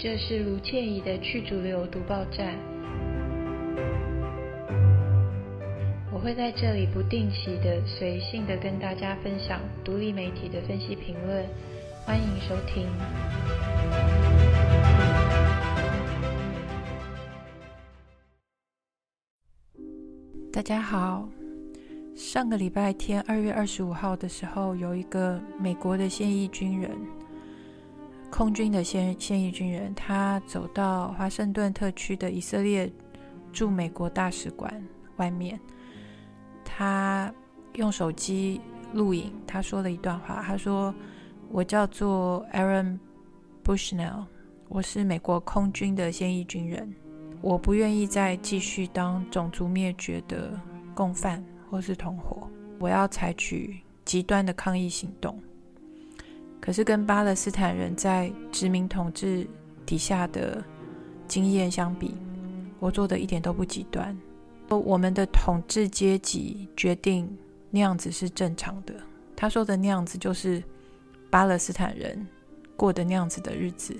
这是卢倩怡的去主流读报站。我会在这里不定期的、随性的跟大家分享独立媒体的分析评论，欢迎收听。大家好，上个礼拜天二月二十五号的时候，有一个美国的现役军人。空军的现现役军人，他走到华盛顿特区的以色列驻美国大使馆外面，他用手机录影，他说了一段话。他说：“我叫做 Aaron Bushnell，我是美国空军的现役军人，我不愿意再继续当种族灭绝的共犯或是同伙，我要采取极端的抗议行动。”可是跟巴勒斯坦人在殖民统治底下的经验相比，我做的一点都不极端。我们的统治阶级决定那样子是正常的。他说的那样子就是巴勒斯坦人过的那样子的日子，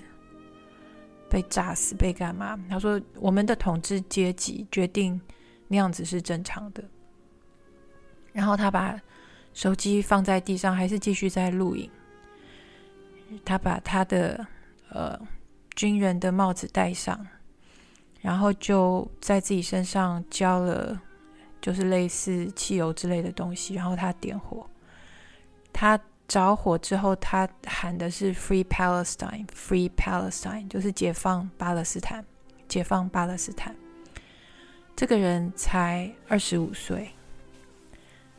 被炸死被干嘛？他说我们的统治阶级决定那样子是正常的。然后他把手机放在地上，还是继续在录影。他把他的呃军人的帽子戴上，然后就在自己身上浇了，就是类似汽油之类的东西，然后他点火。他着火之后，他喊的是 “Free Palestine, Free Palestine”，就是解放巴勒斯坦，解放巴勒斯坦。这个人才二十五岁，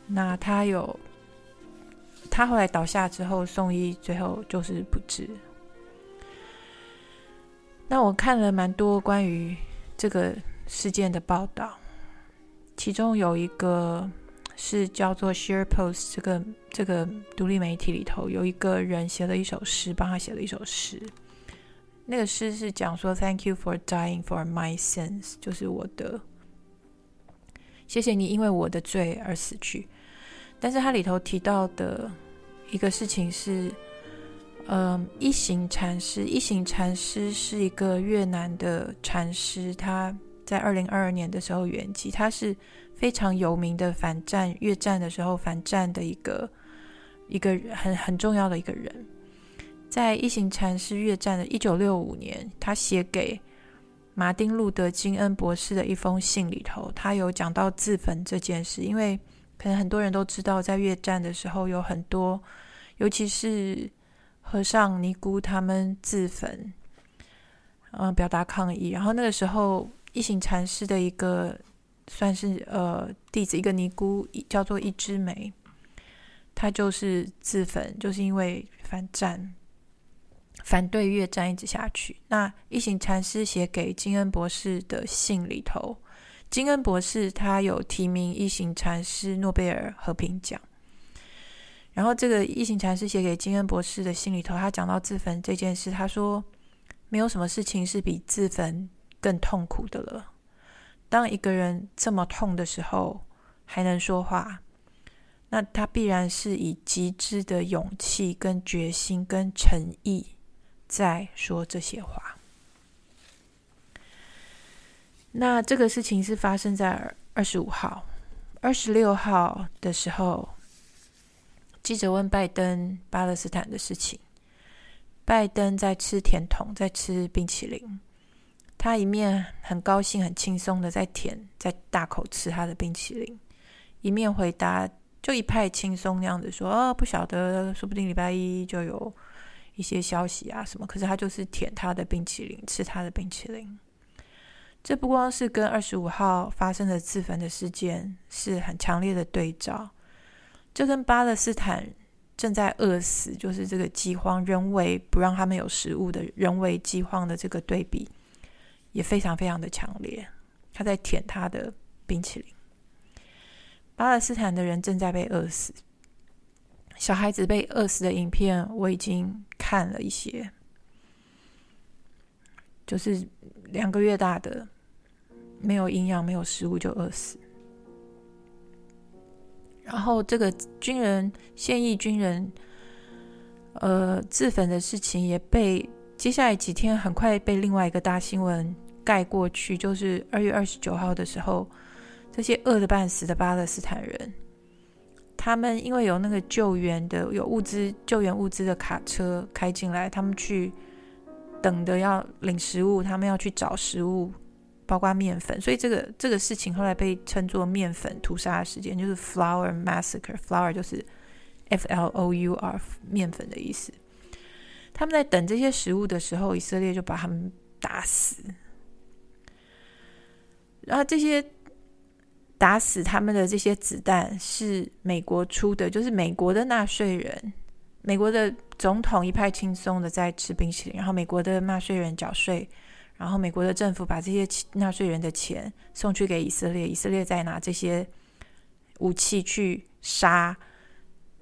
那他有。他后来倒下之后送医，最后就是不治。那我看了蛮多关于这个事件的报道，其中有一个是叫做 Share Post 这个这个独立媒体里头有一个人写了一首诗，帮他写了一首诗。那个诗是讲说 “Thank you for dying for my sins”，就是我的，谢谢你因为我的罪而死去。但是它里头提到的一个事情是，嗯，一行禅师，一行禅师是一个越南的禅师，他在二零二二年的时候圆寂，他是非常有名的反战越战的时候反战的一个一个很很重要的一个人，在一行禅师越战的一九六五年，他写给马丁路德金恩博士的一封信里头，他有讲到自焚这件事，因为。可能很多人都知道，在越战的时候有很多，尤其是和尚尼姑他们自焚，呃，表达抗议。然后那个时候，一行禅师的一个算是呃弟子，一个尼姑叫做一枝梅，他就是自焚，就是因为反战，反对越战一直下去。那一行禅师写给金恩博士的信里头。金恩博士他有提名一行禅师诺贝尔和平奖，然后这个一行禅师写给金恩博士的信里头，他讲到自焚这件事，他说没有什么事情是比自焚更痛苦的了。当一个人这么痛的时候还能说话，那他必然是以极致的勇气、跟决心、跟诚意在说这些话。那这个事情是发生在二十五号、二十六号的时候，记者问拜登巴勒斯坦的事情，拜登在吃甜筒，在吃冰淇淋，他一面很高兴、很轻松的在舔，在大口吃他的冰淇淋，一面回答就一派轻松那样子说：“哦，不晓得，说不定礼拜一就有一些消息啊什么。”可是他就是舔他的冰淇淋，吃他的冰淇淋。这不光是跟二十五号发生的自焚的事件是很强烈的对照，这跟巴勒斯坦正在饿死，就是这个饥荒，人为不让他们有食物的人为饥荒的这个对比，也非常非常的强烈。他在舔他的冰淇淋，巴勒斯坦的人正在被饿死，小孩子被饿死的影片我已经看了一些。就是两个月大的，没有营养、没有食物就饿死。然后这个军人、现役军人，呃，自焚的事情也被接下来几天很快被另外一个大新闻盖过去，就是二月二十九号的时候，这些饿得半死的巴勒斯坦人，他们因为有那个救援的、有物资救援物资的卡车开进来，他们去等的要领食物，他们要去找食物，包括面粉，所以这个这个事情后来被称作面粉屠杀事件，就是 Flour Massacre。Flour 就是 F L O U R 面粉的意思。他们在等这些食物的时候，以色列就把他们打死。然后这些打死他们的这些子弹是美国出的，就是美国的纳税人，美国的总统一派轻松的在吃冰淇淋，然后美国的纳税人缴税，然后美国的政府把这些纳税人的钱送去给以色列，以色列再拿这些武器去杀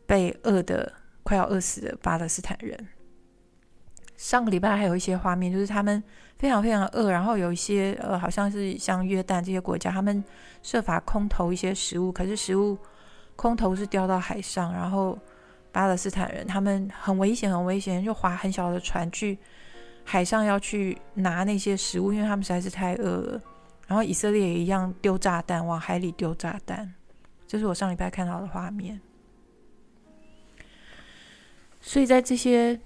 被饿的快要饿死的巴勒斯坦人。上个礼拜还有一些画面，就是他们非常非常饿，然后有一些呃，好像是像约旦这些国家，他们设法空投一些食物，可是食物空投是掉到海上，然后巴勒斯坦人他们很危险，很危险，就划很小的船去海上要去拿那些食物，因为他们实在是太饿了。然后以色列也一样丢炸弹往海里丢炸弹，这是我上礼拜看到的画面。所以在这些。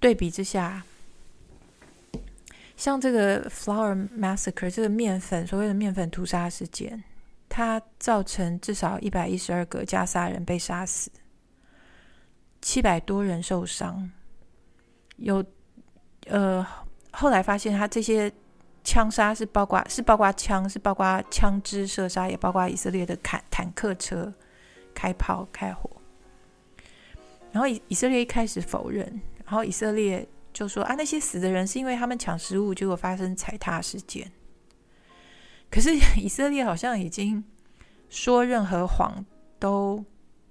对比之下，像这个 Flour Massacre 这个面粉所谓的面粉屠杀事件，它造成至少一百一十二个加沙人被杀死，七百多人受伤。有呃，后来发现他这些枪杀是包括是包括枪，是包括枪支射杀，也包括以色列的坦坦克车开炮开火。然后以以色列一开始否认。然后以色列就说啊，那些死的人是因为他们抢食物，结果发生踩踏事件。可是 以色列好像已经说任何谎都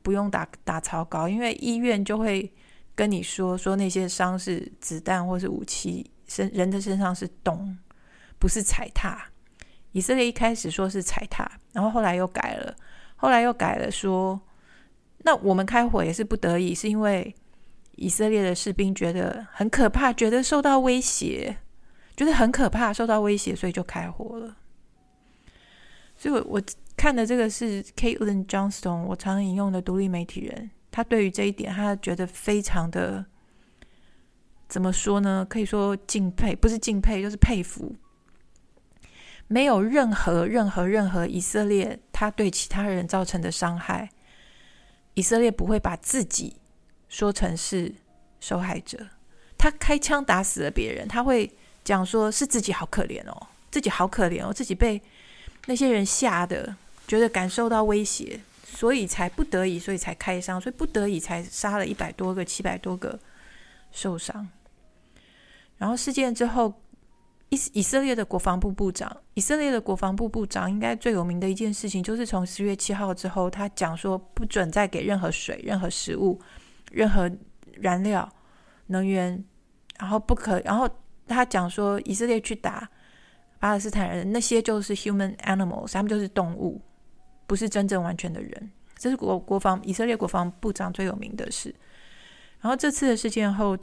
不用打打草稿，因为医院就会跟你说说那些伤是子弹或是武器，身人的身上是洞，不是踩踏。以色列一开始说是踩踏，然后后来又改了，后来又改了说，那我们开火也是不得已，是因为。以色列的士兵觉得很可怕，觉得受到威胁，觉得很可怕，受到威胁，所以就开火了。所以我，我我看的这个是 Caitlin Johnston，我常引用的独立媒体人，他对于这一点，他觉得非常的怎么说呢？可以说敬佩，不是敬佩，就是佩服。没有任何、任何、任何以色列他对其他人造成的伤害，以色列不会把自己。说成是受害者，他开枪打死了别人，他会讲说是自己好可怜哦，自己好可怜哦，自己被那些人吓得，觉得感受到威胁，所以才不得已，所以才开枪，所以不得已才杀了一百多个、七百多个受伤。然后事件之后，以以色列的国防部部长，以色列的国防部部长应该最有名的一件事情，就是从十月七号之后，他讲说不准再给任何水、任何食物。任何燃料、能源，然后不可，然后他讲说，以色列去打巴勒斯坦人，那些就是 human animals，他们就是动物，不是真正完全的人。这是国国防以色列国防部长最有名的事。然后这次的事件后，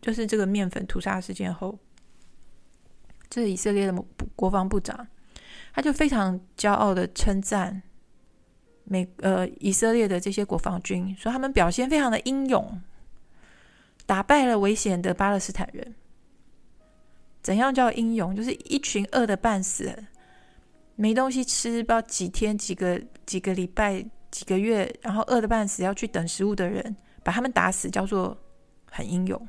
就是这个面粉屠杀事件后，这是以色列的国防部长，他就非常骄傲的称赞。美呃，以色列的这些国防军说，他们表现非常的英勇，打败了危险的巴勒斯坦人。怎样叫英勇？就是一群饿的半死、没东西吃，不知道几天、几个、几个礼拜、几个月，然后饿得半死要去等食物的人，把他们打死，叫做很英勇。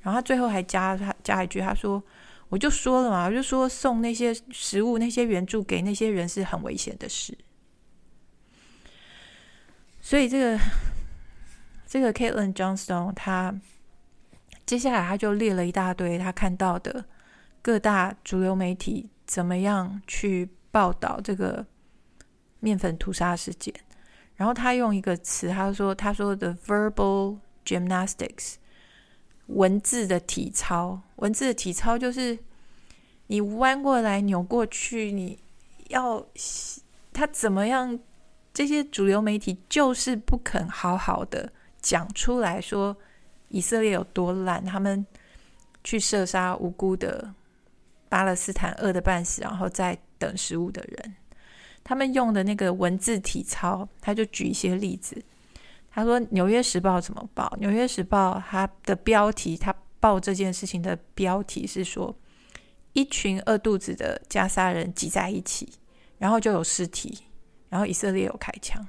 然后他最后还加他加一句，他说：“我就说了嘛，我就说送那些食物、那些援助给那些人是很危险的事。”所以这个这个 Caitlin Johnston 他接下来他就列了一大堆他看到的各大主流媒体怎么样去报道这个面粉屠杀事件，然后他用一个词，他说他说的 verbal gymnastics，文字的体操，文字的体操就是你弯过来扭过去，你要他怎么样？这些主流媒体就是不肯好好的讲出来说以色列有多烂，他们去射杀无辜的巴勒斯坦饿得半死，然后再等食物的人。他们用的那个文字体操，他就举一些例子。他说《纽约时报》怎么报？《纽约时报》它的标题，他报这件事情的标题是说，一群饿肚子的加沙人挤在一起，然后就有尸体，然后以色列有开枪。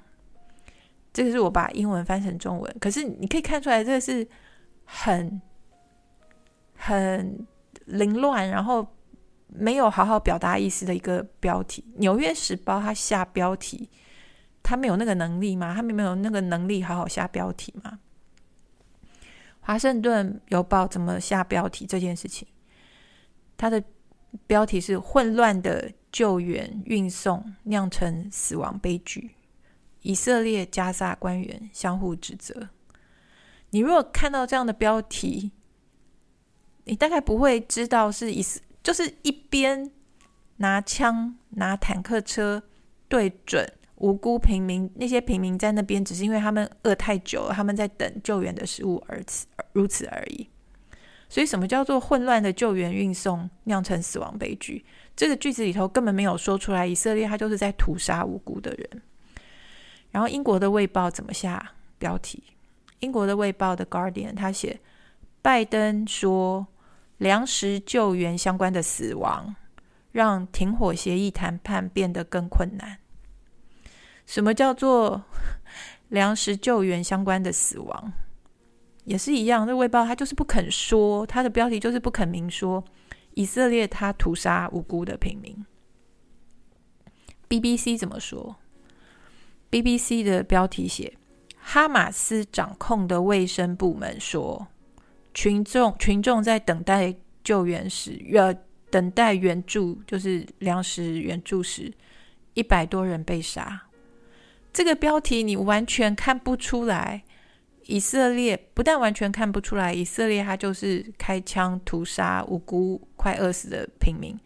这个是我把英文翻成中文，可是你可以看出来，这个是很很凌乱，然后没有好好表达意思的一个标题。《纽约时报》它下标题。他没有那个能力吗？他们没有那个能力好好下标题吗？华盛顿邮报怎么下标题这件事情？它的标题是“混乱的救援运送酿成死亡悲剧”，以色列加萨官员相互指责。你如果看到这样的标题，你大概不会知道是以色，就是一边拿枪拿坦克车对准。无辜平民，那些平民在那边，只是因为他们饿太久了，他们在等救援的食物而此，如此而已。所以，什么叫做混乱的救援运送酿成死亡悲剧？这个句子里头根本没有说出来，以色列他就是在屠杀无辜的人。然后，英国的《卫报》怎么下标题？英国的《卫报》的《Guardian》他写：拜登说，粮食救援相关的死亡让停火协议谈判变得更困难。什么叫做粮食救援相关的死亡？也是一样，这卫报他就是不肯说，他的标题就是不肯明说，以色列他屠杀无辜的平民。BBC 怎么说？BBC 的标题写：哈马斯掌控的卫生部门说，群众群众在等待救援时，呃，等待援助就是粮食援助时，一百多人被杀。这个标题你完全看不出来，以色列不但完全看不出来，以色列他就是开枪屠杀无辜快饿死的平民，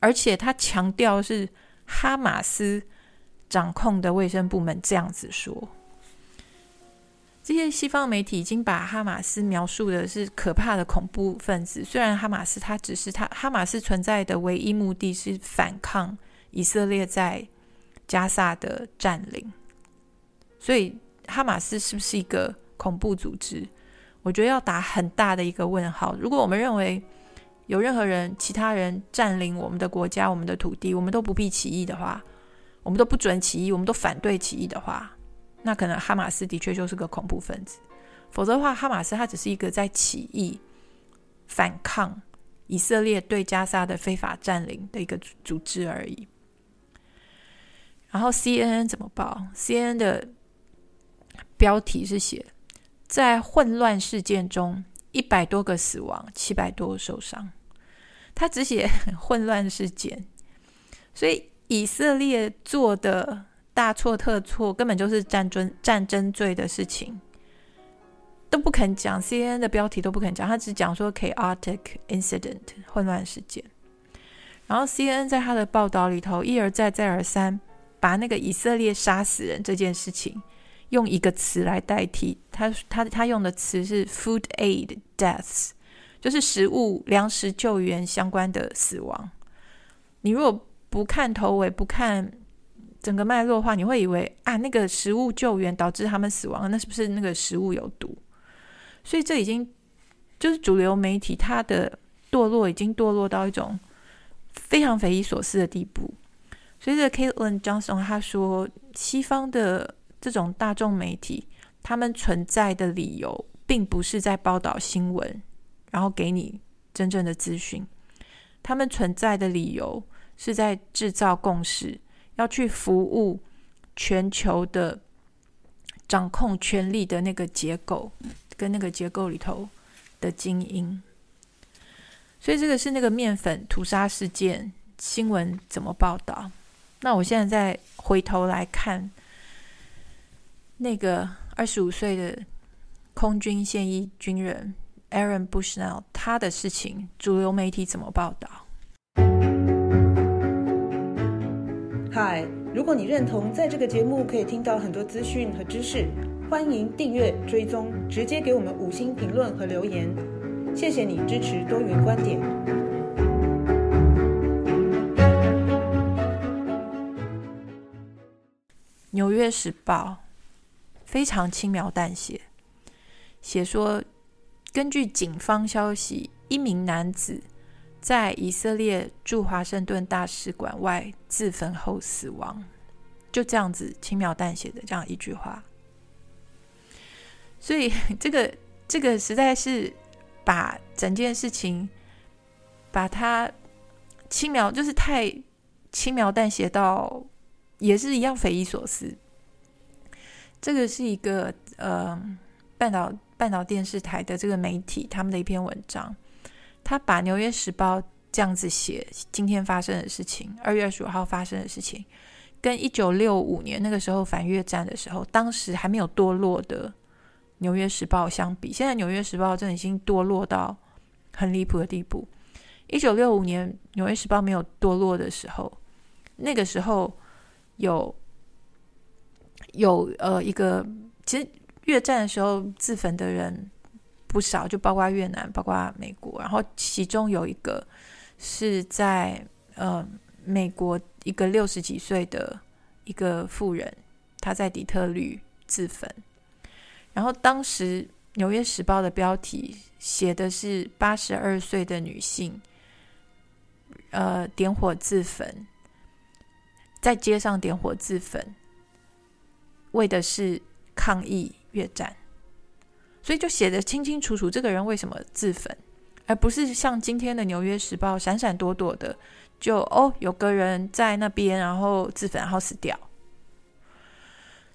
而且他强调是哈马斯掌控的卫生部门这样子说。这些西方媒体已经把哈马斯描述的是可怕的恐怖分子，虽然哈马斯他只是他哈马斯存在的唯一目的是反抗以色列在加萨的占领。所以，哈马斯是不是一个恐怖组织？我觉得要打很大的一个问号。如果我们认为有任何人、其他人占领我们的国家、我们的土地，我们都不必起义的话，我们都不准起义，我们都反对起义的话，那可能哈马斯的确就是个恐怖分子。否则的话，哈马斯它只是一个在起义、反抗以色列对加沙的非法占领的一个组织而已。然后 CNN 怎么报？CNN 的。标题是写在混乱事件中，一百多个死亡，七百多受伤。他只写 混乱事件，所以以色列做的大错特错，根本就是战争战争罪的事情，都不肯讲。CNN 的标题都不肯讲，他只讲说 chaotic incident 混乱事件。然后 CNN 在他的报道里头一而再再而三把那个以色列杀死人这件事情。用一个词来代替他，他他用的词是 food aid deaths，就是食物粮食救援相关的死亡。你如果不看头尾，不看整个脉络的话，你会以为啊，那个食物救援导致他们死亡，那是不是那个食物有毒？所以这已经就是主流媒体它的堕落，已经堕落到一种非常匪夷所思的地步。所以这个 Caitlin Johnson 他说，西方的。这种大众媒体，他们存在的理由，并不是在报道新闻，然后给你真正的资讯。他们存在的理由，是在制造共识，要去服务全球的掌控权力的那个结构，跟那个结构里头的精英。所以，这个是那个面粉屠杀事件新闻怎么报道？那我现在再回头来看。那个二十五岁的空军现役军人 Aaron Bushnell，他的事情，主流媒体怎么报道？嗨，如果你认同在这个节目可以听到很多资讯和知识，欢迎订阅追踪，直接给我们五星评论和留言。谢谢你支持多元观点。《纽约时报》非常轻描淡写，写说，根据警方消息，一名男子在以色列驻华盛顿大使馆外自焚后死亡。就这样子轻描淡写的这样一句话，所以 这个这个实在是把整件事情把它轻描，就是太轻描淡写到。也是一样匪夷所思。这个是一个呃半岛半岛电视台的这个媒体他们的一篇文章，他把《纽约时报》这样子写今天发生的事情，二月二十五号发生的事情，跟一九六五年那个时候反越战的时候，当时还没有堕落的《纽约时报》相比，现在《纽约时报》真的已经堕落到很离谱的地步。一九六五年《纽约时报》没有堕落的时候，那个时候。有有呃一个，其实越战的时候自焚的人不少，就包括越南，包括美国。然后其中有一个是在呃美国一个六十几岁的一个妇人，她在底特律自焚。然后当时《纽约时报》的标题写的是八十二岁的女性，呃点火自焚。在街上点火自焚，为的是抗议越战，所以就写得清清楚楚，这个人为什么自焚，而不是像今天的《纽约时报》闪闪躲躲的，就哦有个人在那边，然后自焚，然后死掉。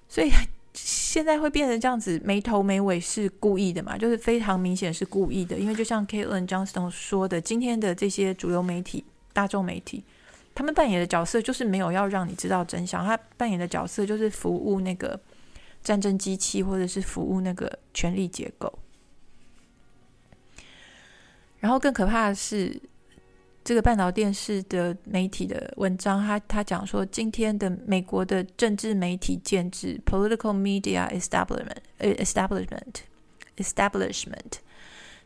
所以现在会变成这样子，没头没尾是故意的嘛？就是非常明显是故意的，因为就像 Caitlin Johnston 说的，今天的这些主流媒体、大众媒体。他们扮演的角色就是没有要让你知道真相，他扮演的角色就是服务那个战争机器，或者是服务那个权力结构。然后更可怕的是，这个半岛电视的媒体的文章，他他讲说，今天的美国的政治媒体建制 （political media establishment），establishment，establishment，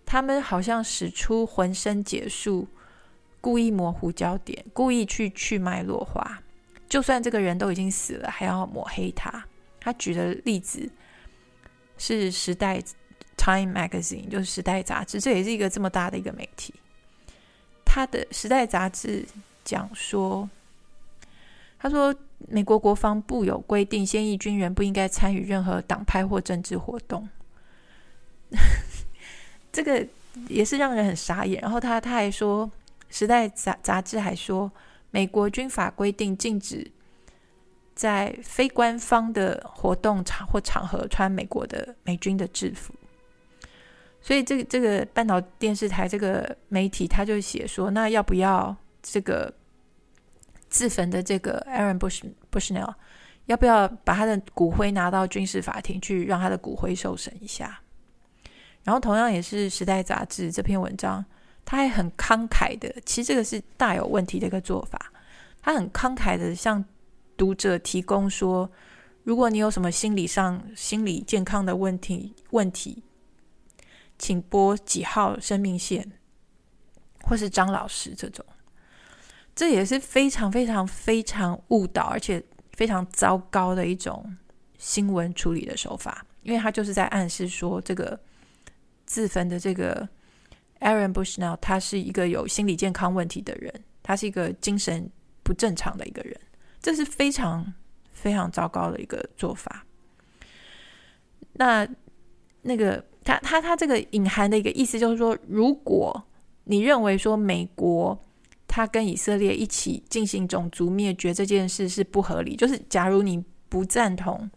他们好像使出浑身解数。故意模糊焦点，故意去去脉络化，就算这个人都已经死了，还要抹黑他。他举的例子是《时代》（Time Magazine），就是《时代》杂志，这也是一个这么大的一个媒体。他的《时代》杂志讲说，他说美国国防部有规定，现役军人不应该参与任何党派或政治活动。这个也是让人很傻眼。然后他他还说。时代杂杂志还说，美国军法规定禁止在非官方的活动场或场合穿美国的美军的制服。所以，这个这个半岛电视台这个媒体，他就写说，那要不要这个自焚的这个 Aaron Bush Bushnell，要不要把他的骨灰拿到军事法庭去，让他的骨灰受审一下？然后，同样也是时代杂志这篇文章。他还很慷慨的，其实这个是大有问题的一个做法。他很慷慨的向读者提供说，如果你有什么心理上、心理健康的问题，问题，请拨几号生命线，或是张老师这种。这也是非常非常非常误导，而且非常糟糕的一种新闻处理的手法，因为他就是在暗示说，这个自焚的这个。Aaron Bushnell，他是一个有心理健康问题的人，他是一个精神不正常的一个人，这是非常非常糟糕的一个做法。那那个他他他这个隐含的一个意思就是说，如果你认为说美国他跟以色列一起进行种族灭绝这件事是不合理，就是假如你不赞同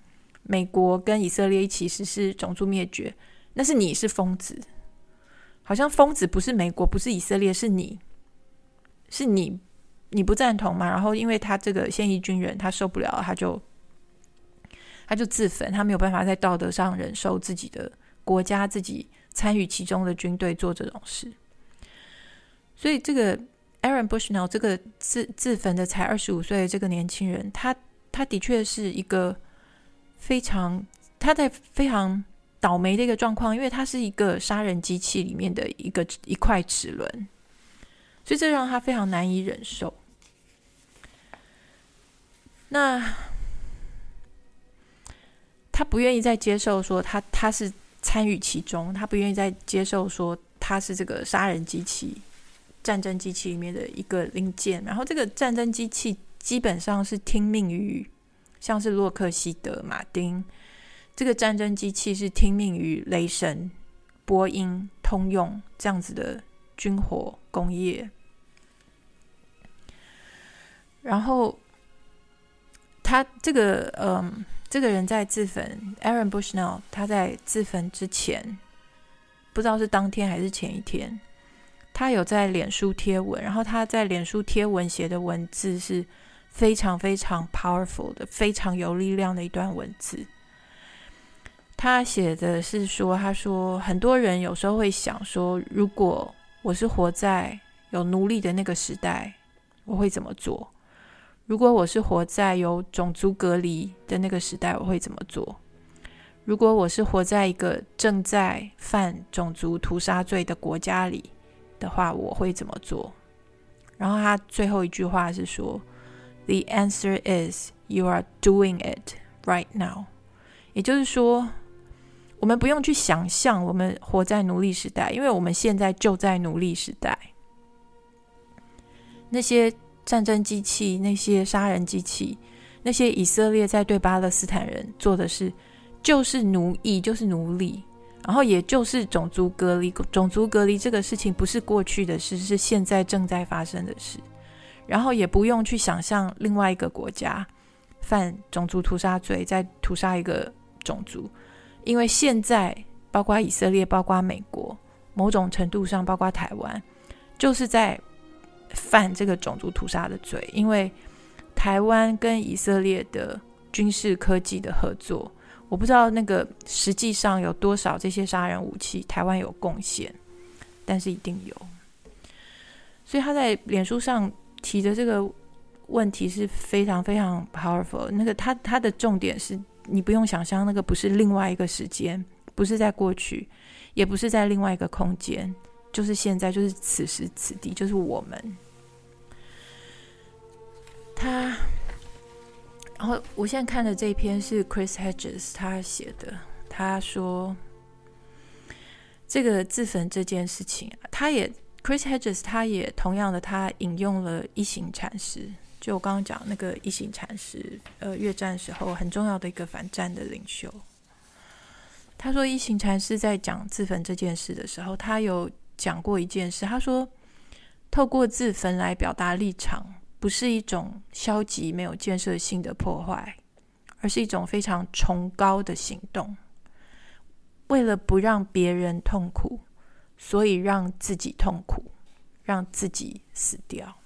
美国跟以色列一起实施种族灭绝，那是你是疯子。好像疯子不是美国，不是以色列，是你，是你，你不赞同嘛？然后因为他这个现役军人，他受不了，他就他就自焚，他没有办法在道德上忍受自己的国家自己参与其中的军队做这种事。所以这个 Aaron Bushnell 这个自自焚的才二十五岁的这个年轻人，他他的确是一个非常他在非常倒霉的一个状况，因为他是一个杀人机器里面的一个一块齿轮，所以这让他非常难以忍受。那他不愿意再接受说他他是参与其中，他不愿意再接受说他是这个杀人机器、战争机器里面的一个零件。然后这个战争机器基本上是听命于，像是洛克希德马丁。这个战争机器是听命于雷神、波音、通用这样子的军火工业，然后他这个嗯，这个人在自焚，Aaron Bushnell，他在自焚之前，不知道是当天还是前一天，他有在脸书贴文，然后他在脸书贴文写的文字是非常非常 powerful 的，非常有力量的一段文字。他写的是说：“他说，很多人有时候会想说，如果我是活在有奴隶的那个时代，我会怎么做？如果我是活在有种族隔离的那个时代，我会怎么做？如果我是活在一个正在犯种族屠杀罪的国家里的话，我会怎么做？”然后他最后一句话是说：“The answer is you are doing it right now。”也就是说。我们不用去想象我们活在奴隶时代，因为我们现在就在奴隶时代。那些战争机器、那些杀人机器、那些以色列在对巴勒斯坦人做的事，就是奴役，就是奴隶，然后也就是种族隔离。种族隔离这个事情不是过去的事，是现在正在发生的事。然后也不用去想象另外一个国家犯种族屠杀罪，再屠杀一个种族。因为现在，包括以色列，包括美国，某种程度上，包括台湾，就是在犯这个种族屠杀的罪。因为台湾跟以色列的军事科技的合作，我不知道那个实际上有多少这些杀人武器台湾有贡献，但是一定有。所以他在脸书上提的这个问题是非常非常 powerful。那个他他的重点是。你不用想象，那个不是另外一个时间，不是在过去，也不是在另外一个空间，就是现在，就是此时此地，就是我们。他，然后我现在看的这一篇是 Chris Hedges 他写的，他说这个自焚这件事情，他也 Chris Hedges 他也同样的，他引用了一行禅师。就我刚刚讲那个一行禅师，呃，越战时候很重要的一个反战的领袖。他说，一行禅师在讲自焚这件事的时候，他有讲过一件事。他说，透过自焚来表达立场，不是一种消极没有建设性的破坏，而是一种非常崇高的行动。为了不让别人痛苦，所以让自己痛苦，让自己死掉。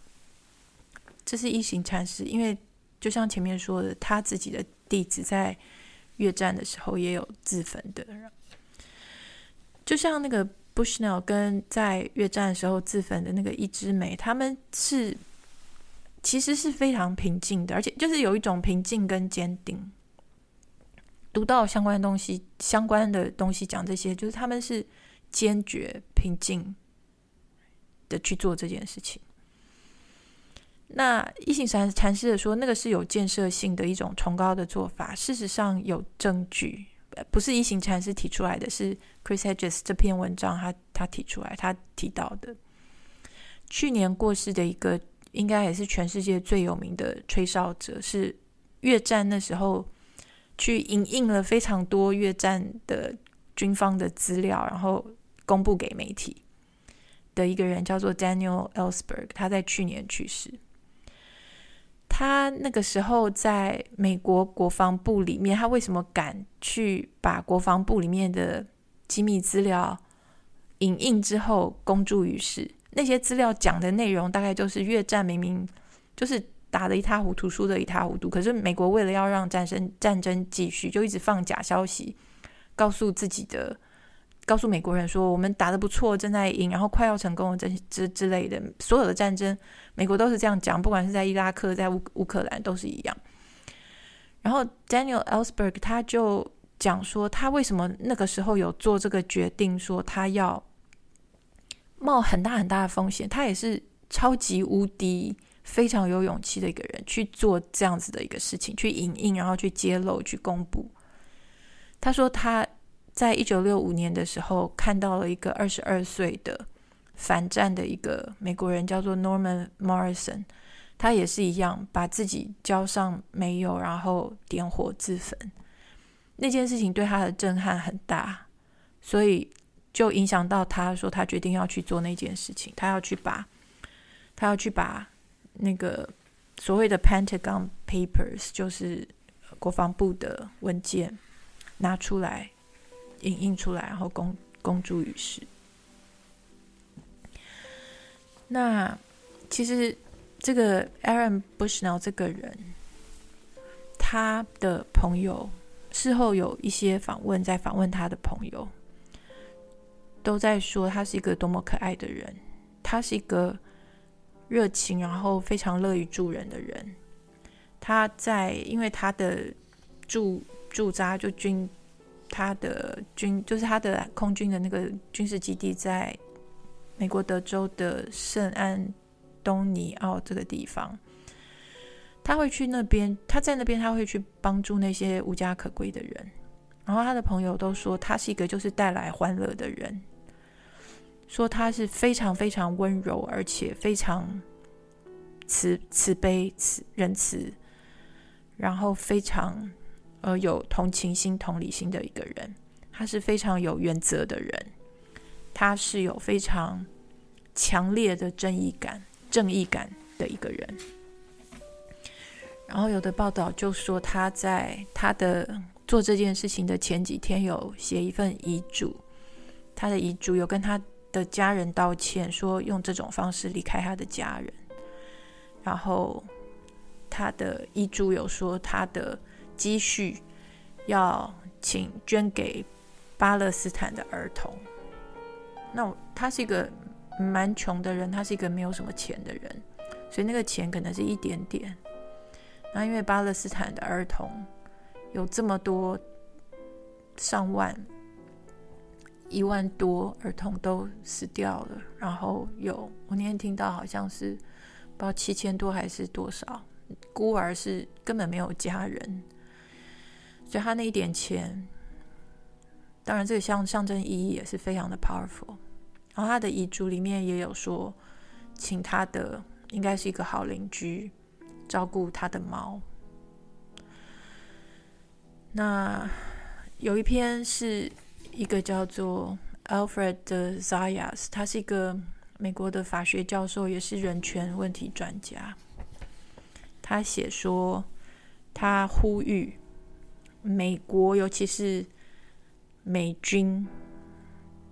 这是一行禅师，因为就像前面说的，他自己的弟子在越战的时候也有自焚的人。就像那个 Bushnell 跟在越战的时候自焚的那个一枝梅，他们是其实是非常平静的，而且就是有一种平静跟坚定。读到相关的东西，相关的东西讲这些，就是他们是坚决平静的去做这件事情。那一行禅禅师的说，那个是有建设性的一种崇高的做法。事实上有证据，不是一行禅师提出来的，是 Chris Hedges 这篇文章他他提出来，他提到的。去年过世的一个，应该也是全世界最有名的吹哨者，是越战那时候去影印了非常多越战的军方的资料，然后公布给媒体的一个人，叫做 Daniel Ellsberg，他在去年去世。他那个时候在美国国防部里面，他为什么敢去把国防部里面的机密资料影印之后公诸于世？那些资料讲的内容大概就是越战明明就是打得一塌糊涂，输得一塌糊涂，可是美国为了要让战争战争继续，就一直放假消息，告诉自己的。告诉美国人说，我们打得不错，正在赢，然后快要成功，这之之类的。所有的战争，美国都是这样讲，不管是在伊拉克，在乌乌克兰都是一样。然后 Daniel Ellsberg 他就讲说他为什么那个时候有做这个决定，说他要冒很大很大的风险。他也是超级无敌非常有勇气的一个人，去做这样子的一个事情，去影印，然后去揭露，去公布。他说他在一九六五年的时候看到了一个二十二岁的反战的一个美国人，叫做 Norman Morrison。他也是一样，把自己浇上煤油，然后点火自焚。那件事情对他的震撼很大，所以就影响到他说他决定要去做那件事情。他要去把，他要去把那个所谓的 Pentagon Papers，就是国防部的文件拿出来，影印出来，然后公公诸于世。那其实。这个 Aaron Bushnell 这个人，他的朋友事后有一些访问，在访问他的朋友，都在说他是一个多么可爱的人，他是一个热情，然后非常乐于助人的人。他在因为他的驻驻扎就军，他的军就是他的空军的那个军事基地，在美国德州的圣安。东尼奥这个地方，他会去那边，他在那边他会去帮助那些无家可归的人。然后他的朋友都说他是一个就是带来欢乐的人，说他是非常非常温柔，而且非常慈慈悲、慈仁慈，然后非常呃有同情心、同理心的一个人。他是非常有原则的人，他是有非常强烈的正义感。正义感的一个人，然后有的报道就说他在他的做这件事情的前几天有写一份遗嘱，他的遗嘱有跟他的家人道歉，说用这种方式离开他的家人，然后他的遗嘱有说他的积蓄要请捐给巴勒斯坦的儿童，那他是一个。蛮穷的人，他是一个没有什么钱的人，所以那个钱可能是一点点。那因为巴勒斯坦的儿童有这么多上万、一万多儿童都死掉了，然后有我那天听到好像是不知道七千多还是多少孤儿是根本没有家人，所以他那一点钱，当然这个象象征意义也是非常的 powerful。然后他的遗嘱里面也有说，请他的应该是一个好邻居照顾他的猫。那有一篇是一个叫做 Alfred Zayas，他是一个美国的法学教授，也是人权问题专家。他写说，他呼吁美国，尤其是美军。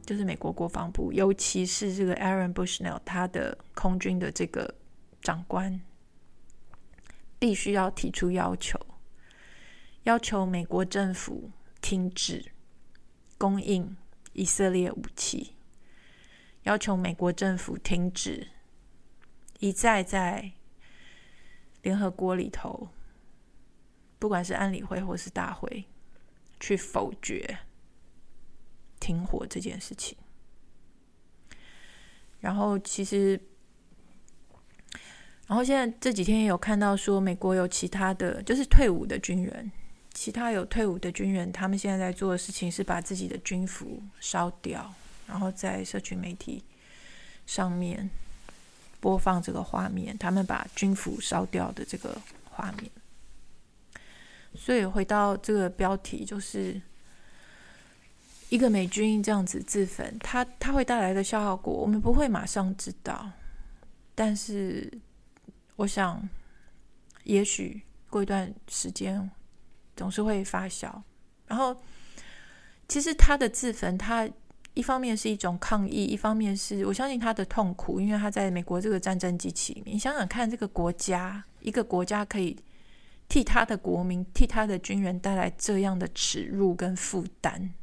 就是美国国防部，尤其是这个 Aaron Bushnell，他的空军的这个长官，必须要提出要求，要求美国政府停止供应以色列武器，要求美国政府停止一再在联合国里头，不管是安理会或是大会，去否决。停火这件事情，然后其实，然后现在这几天也有看到说，美国有其他的就是退伍的军人，其他有退伍的军人，他们现在在做的事情是把自己的军服烧掉，然后在社群媒体上面播放这个画面，他们把军服烧掉的这个画面。所以回到这个标题就是。一个美军这样子自焚，它它会带来的消耗果，我们不会马上知道。但是，我想，也许过一段时间，总是会发酵。然后，其实他的自焚，他一方面是一种抗议，一方面是我相信他的痛苦，因为他在美国这个战争机器里面。你想想看，这个国家，一个国家可以替他的国民、替他的军人带来这样的耻辱跟负担。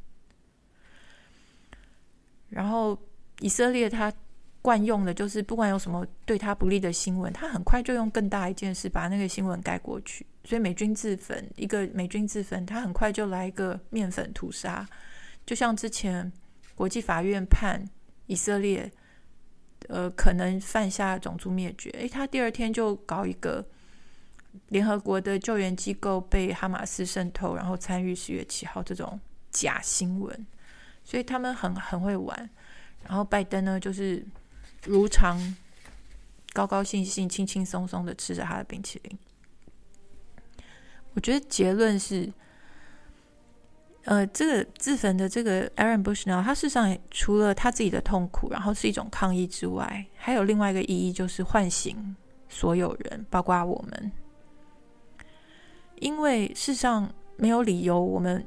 然后以色列他惯用的，就是不管有什么对他不利的新闻，他很快就用更大一件事把那个新闻盖过去。所以美军自焚，一个美军自焚，他很快就来一个面粉屠杀，就像之前国际法院判以色列，呃，可能犯下种族灭绝，诶，他第二天就搞一个联合国的救援机构被哈马斯渗透，然后参与十月七号这种假新闻，所以他们很很会玩。然后拜登呢，就是如常高高兴兴、轻轻松松的吃着他的冰淇淋。我觉得结论是，呃，这个自焚的这个 Aaron Bushnell，他事实上除了他自己的痛苦，然后是一种抗议之外，还有另外一个意义，就是唤醒所有人，包括我们。因为事实上没有理由，我们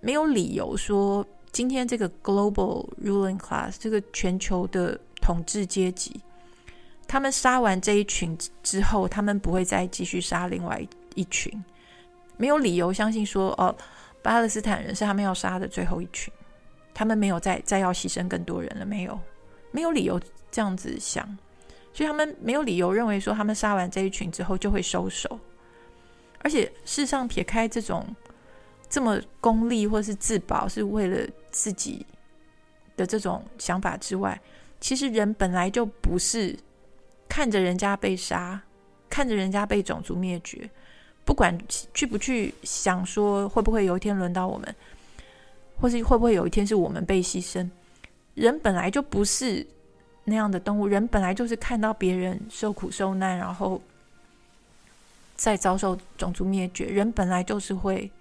没有理由说，今天这个 global ruling class 这个全球的统治阶级，他们杀完这一群之后，他们不会再继续杀另外一群。没有理由相信说，哦，巴勒斯坦人是他们要杀的最后一群，他们没有再再要牺牲更多人了，没有，没有理由这样子想，所以他们没有理由认为说他们杀完这一群之后就会收手，而且事实上撇开这种这么功利或是自保是为了自己的这种想法之外，其实人本来就不是看着人家被杀，看着人家被种族灭绝。不管去不去想说会不会有一天轮到我们，或是会不会有一天是我们被牺牲，人本来就不是那样的动物，人本来就是看到别人受苦受难，然后再遭受种族灭绝，人本来就是会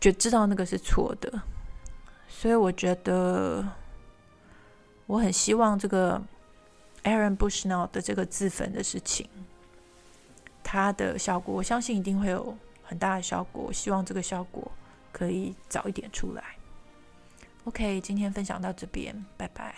就知道那个是错的，所以我觉得我很希望这个 Aaron Bushnell 的这个自焚的事情。它的效果，我相信一定会有很大的效果。我希望这个效果可以早一点出来。OK，今天分享到这边，拜拜。